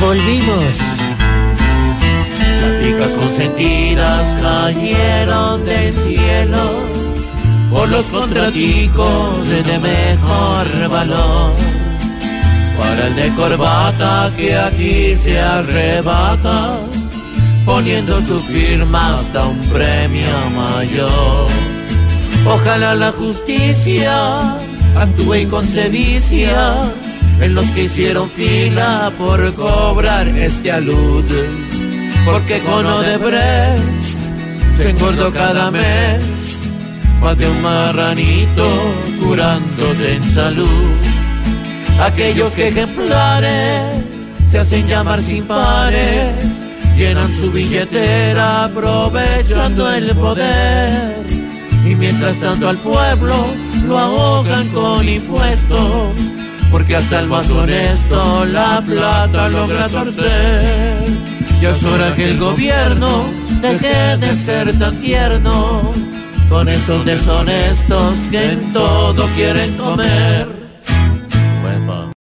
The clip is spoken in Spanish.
volvimos. Platicas consentidas cayeron del cielo por los contraticos de mejor valor. Para el de corbata que aquí se arrebata, poniendo su firma hasta un premio mayor. Ojalá la justicia actúe con sevicia en los que hicieron fila por cobrar este alud. Porque con Odebrecht se engordó cada mes más un marranito curándose en salud. Aquellos que ejemplares se hacen llamar sin pares, llenan su billetera aprovechando el poder. Y mientras tanto al pueblo lo ahogan con impuestos, porque hasta el más honesto la plata logra torcer. Ya es hora que el gobierno deje de ser tan tierno con esos deshonestos que en todo quieren comer.